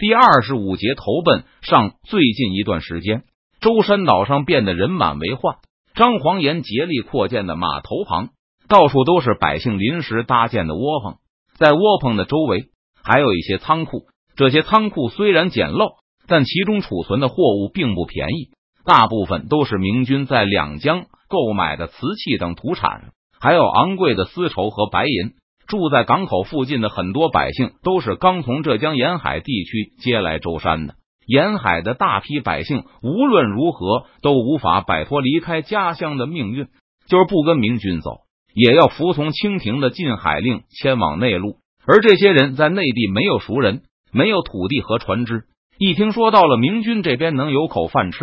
第二十五节投奔上。最近一段时间，舟山岛上变得人满为患。张黄岩竭力扩建的码头旁，到处都是百姓临时搭建的窝棚，在窝棚的周围还有一些仓库。这些仓库虽然简陋，但其中储存的货物并不便宜，大部分都是明军在两江购买的瓷器等土产，还有昂贵的丝绸和白银。住在港口附近的很多百姓都是刚从浙江沿海地区接来舟山的。沿海的大批百姓无论如何都无法摆脱离开家乡的命运，就是不跟明军走，也要服从清廷的禁海令，迁往内陆。而这些人在内地没有熟人，没有土地和船只，一听说到了明军这边能有口饭吃，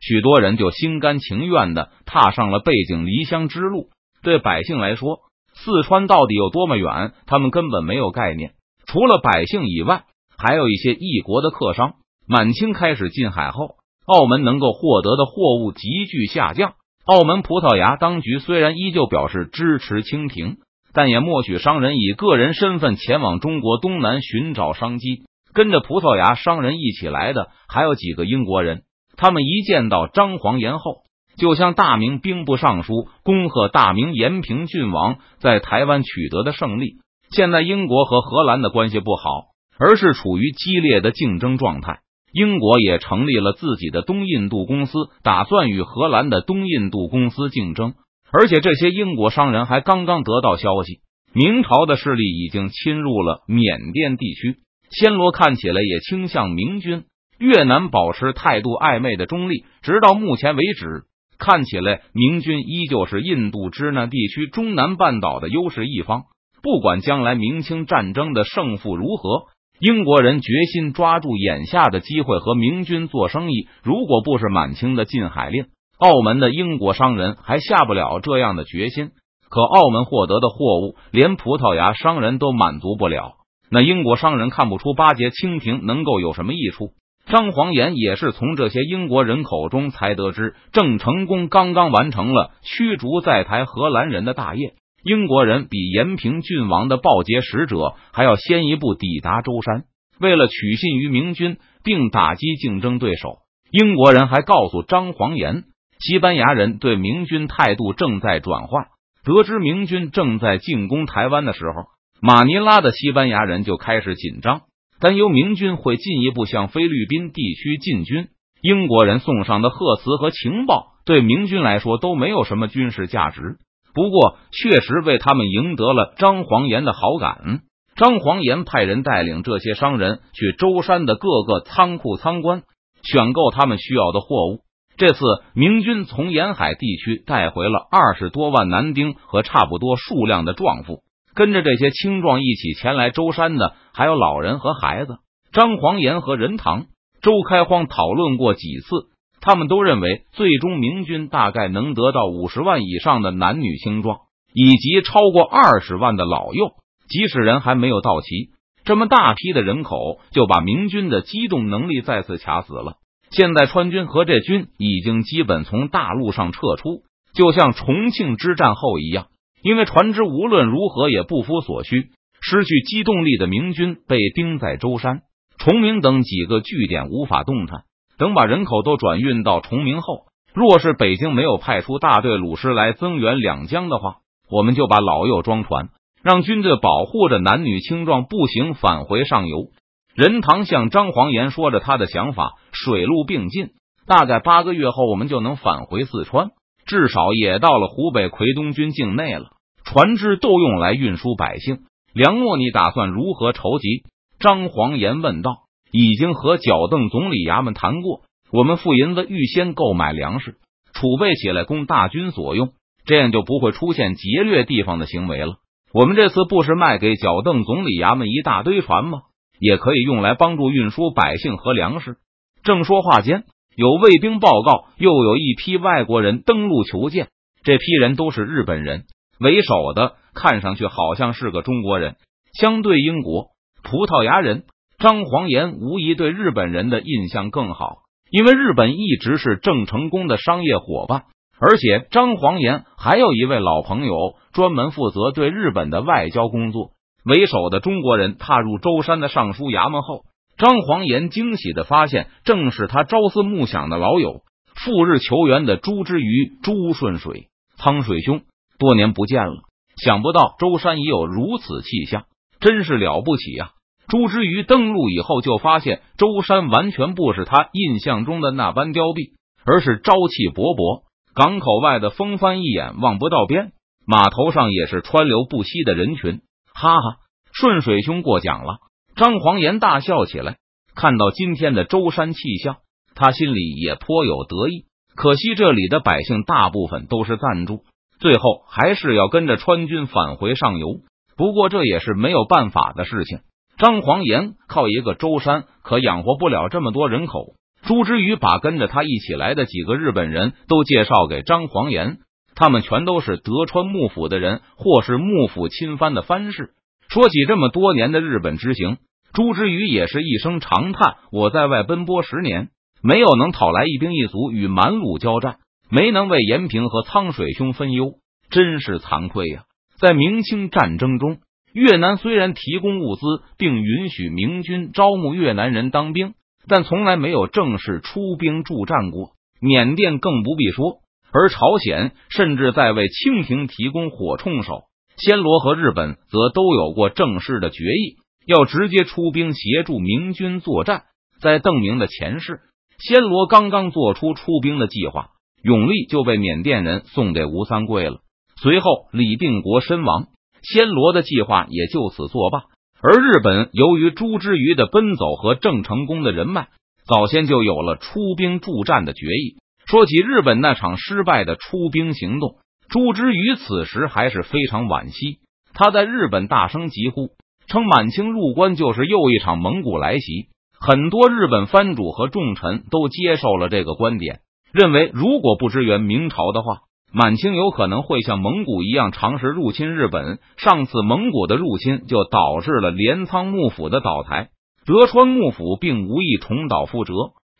许多人就心甘情愿的踏上了背井离乡之路。对百姓来说，四川到底有多么远？他们根本没有概念。除了百姓以外，还有一些异国的客商。满清开始禁海后，澳门能够获得的货物急剧下降。澳门葡萄牙当局虽然依旧表示支持清廷，但也默许商人以个人身份前往中国东南寻找商机。跟着葡萄牙商人一起来的还有几个英国人。他们一见到张黄岩后。就向大明兵部尚书恭贺大明延平郡王在台湾取得的胜利。现在英国和荷兰的关系不好，而是处于激烈的竞争状态。英国也成立了自己的东印度公司，打算与荷兰的东印度公司竞争。而且这些英国商人还刚刚得到消息，明朝的势力已经侵入了缅甸地区。暹罗看起来也倾向明军，越南保持态度暧昧的中立，直到目前为止。看起来，明军依旧是印度支那地区中南半岛的优势一方。不管将来明清战争的胜负如何，英国人决心抓住眼下的机会和明军做生意。如果不是满清的禁海令，澳门的英国商人还下不了这样的决心。可澳门获得的货物，连葡萄牙商人都满足不了，那英国商人看不出巴结清廷能够有什么益处。张黄岩也是从这些英国人口中才得知，郑成功刚刚完成了驱逐在台荷兰人的大业。英国人比延平郡王的报捷使者还要先一步抵达舟山，为了取信于明军并打击竞争对手，英国人还告诉张黄岩，西班牙人对明军态度正在转换。得知明军正在进攻台湾的时候，马尼拉的西班牙人就开始紧张。担忧明军会进一步向菲律宾地区进军，英国人送上的贺词和情报对明军来说都没有什么军事价值，不过确实为他们赢得了张黄岩的好感。张黄岩派人带领这些商人去舟山的各个仓库参观，选购他们需要的货物。这次明军从沿海地区带回了二十多万男丁和差不多数量的壮妇。跟着这些青壮一起前来舟山的，还有老人和孩子。张黄岩和任堂、周开荒讨论过几次，他们都认为，最终明军大概能得到五十万以上的男女青壮，以及超过二十万的老幼。即使人还没有到齐，这么大批的人口就把明军的机动能力再次卡死了。现在川军和这军已经基本从大陆上撤出，就像重庆之战后一样。因为船只无论如何也不敷所需，失去机动力的明军被钉在舟山、崇明等几个据点无法动弹。等把人口都转运到崇明后，若是北京没有派出大队鲁师来增援两江的话，我们就把老幼装船，让军队保护着男女青壮步行返回上游。任堂向张黄岩说着他的想法：水陆并进，大概八个月后，我们就能返回四川。至少也到了湖北奎东军境内了，船只都用来运输百姓梁诺，你打算如何筹集？张黄岩问道。已经和脚邓总理衙门谈过，我们付银子预先购买粮食，储备起来供大军所用，这样就不会出现劫掠地方的行为了。我们这次不是卖给脚邓总理衙门一大堆船吗？也可以用来帮助运输百姓和粮食。正说话间。有卫兵报告，又有一批外国人登陆求见。这批人都是日本人为首的，看上去好像是个中国人。相对英国、葡萄牙人，张黄岩无疑对日本人的印象更好，因为日本一直是郑成功的商业伙伴。而且张黄岩还有一位老朋友，专门负责对日本的外交工作。为首的中国人踏入舟山的尚书衙门后。张黄岩惊喜的发现，正是他朝思暮想的老友，赴日求援的朱之瑜、朱顺水、汤水兄，多年不见了。想不到舟山已有如此气象，真是了不起呀！朱之瑜登陆以后，就发现舟山完全不是他印象中的那般凋敝，而是朝气勃勃。港口外的风帆一眼望不到边，码头上也是川流不息的人群。哈哈，顺水兄过奖了！张黄岩大笑起来。看到今天的舟山气象，他心里也颇有得意。可惜这里的百姓大部分都是暂住。最后还是要跟着川军返回上游，不过这也是没有办法的事情。张黄岩靠一个舟山可养活不了这么多人口。朱之瑜把跟着他一起来的几个日本人都介绍给张黄岩，他们全都是德川幕府的人，或是幕府亲藩的藩士。说起这么多年的日本之行，朱之瑜也是一声长叹：“我在外奔波十年，没有能讨来一兵一卒与满鲁交战。”没能为延平和苍水兄分忧，真是惭愧呀！在明清战争中，越南虽然提供物资，并允许明军招募越南人当兵，但从来没有正式出兵助战过。缅甸更不必说，而朝鲜甚至在为清廷提供火铳手。暹罗和日本则都有过正式的决议，要直接出兵协助明军作战。在邓明的前世，暹罗刚刚做出出兵的计划。永历就被缅甸人送给吴三桂了。随后李定国身亡，暹罗的计划也就此作罢。而日本由于朱之瑜的奔走和郑成功的人脉，早先就有了出兵助战的决议。说起日本那场失败的出兵行动，朱之瑜此时还是非常惋惜。他在日本大声疾呼，称满清入关就是又一场蒙古来袭。很多日本藩主和重臣都接受了这个观点。认为，如果不支援明朝的话，满清有可能会像蒙古一样尝试入侵日本。上次蒙古的入侵就导致了镰仓幕府的倒台，德川幕府并无意重蹈覆辙。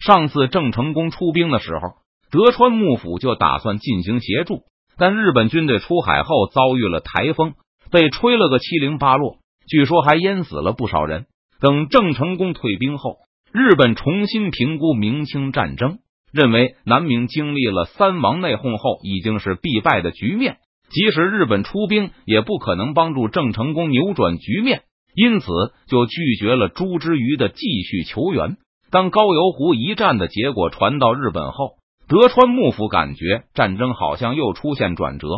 上次郑成功出兵的时候，德川幕府就打算进行协助，但日本军队出海后遭遇了台风，被吹了个七零八落，据说还淹死了不少人。等郑成功退兵后，日本重新评估明清战争。认为南明经历了三王内讧后，已经是必败的局面。即使日本出兵，也不可能帮助郑成功扭转局面，因此就拒绝了朱之瑜的继续求援。当高邮湖一战的结果传到日本后，德川幕府感觉战争好像又出现转折，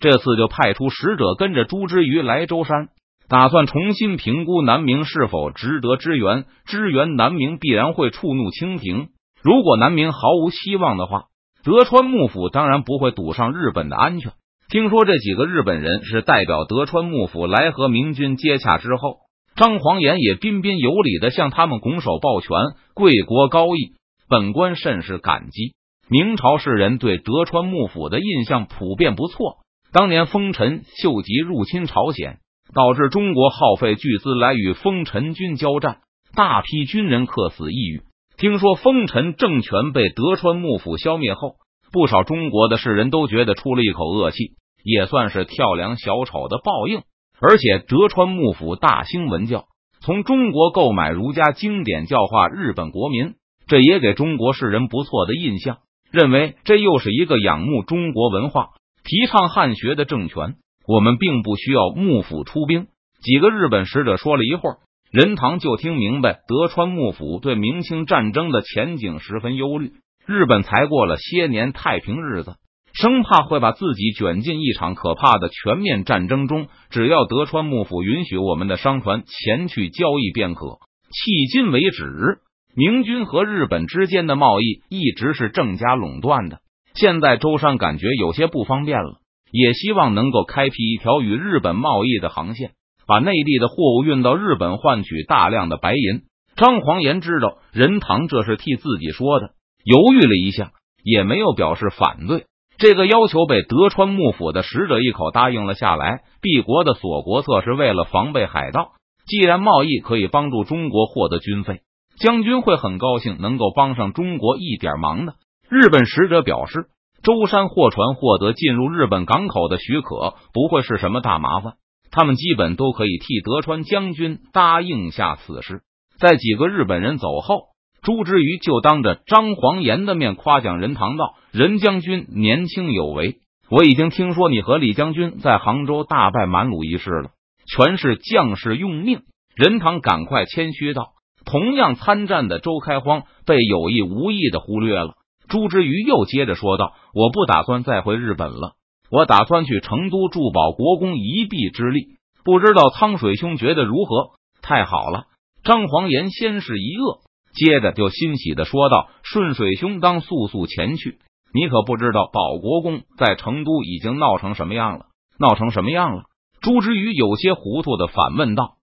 这次就派出使者跟着朱之瑜来舟山，打算重新评估南明是否值得支援。支援南明必然会触怒清廷。如果南明毫无希望的话，德川幕府当然不会赌上日本的安全。听说这几个日本人是代表德川幕府来和明军接洽之后，张黄岩也彬彬有礼的向他们拱手抱拳，贵国高义，本官甚是感激。明朝世人对德川幕府的印象普遍不错。当年丰臣秀吉入侵朝鲜，导致中国耗费巨资来与丰臣军交战，大批军人客死异域。听说丰臣政权被德川幕府消灭后，不少中国的士人都觉得出了一口恶气，也算是跳梁小丑的报应。而且德川幕府大兴文教，从中国购买儒家经典教化日本国民，这也给中国士人不错的印象，认为这又是一个仰慕中国文化、提倡汉学的政权。我们并不需要幕府出兵。几个日本使者说了一会儿。任堂就听明白，德川幕府对明清战争的前景十分忧虑。日本才过了些年太平日子，生怕会把自己卷进一场可怕的全面战争中。只要德川幕府允许我们的商船前去交易便可。迄今为止，明军和日本之间的贸易一直是郑家垄断的。现在舟山感觉有些不方便了，也希望能够开辟一条与日本贸易的航线。把内地的货物运到日本，换取大量的白银。张黄岩知道任堂这是替自己说的，犹豫了一下，也没有表示反对。这个要求被德川幕府的使者一口答应了下来。帝国的锁国策是为了防备海盗，既然贸易可以帮助中国获得军费，将军会很高兴能够帮上中国一点忙的。日本使者表示，舟山货船获得进入日本港口的许可，不会是什么大麻烦。他们基本都可以替德川将军答应下此事。在几个日本人走后，朱之瑜就当着张黄岩的面夸奖任堂道：“任将军年轻有为，我已经听说你和李将军在杭州大败满鲁一事了，全是将士用命。”任堂赶快谦虚道：“同样参战的周开荒被有意无意的忽略了。”朱之瑜又接着说道：“我不打算再回日本了，我打算去成都助保国公一臂之力。不知道苍水兄觉得如何？”太好了！张黄岩先是一愕，接着就欣喜的说道：“顺水兄当速速前去，你可不知道保国公在成都已经闹成什么样了。”闹成什么样了？朱之瑜有些糊涂的反问道。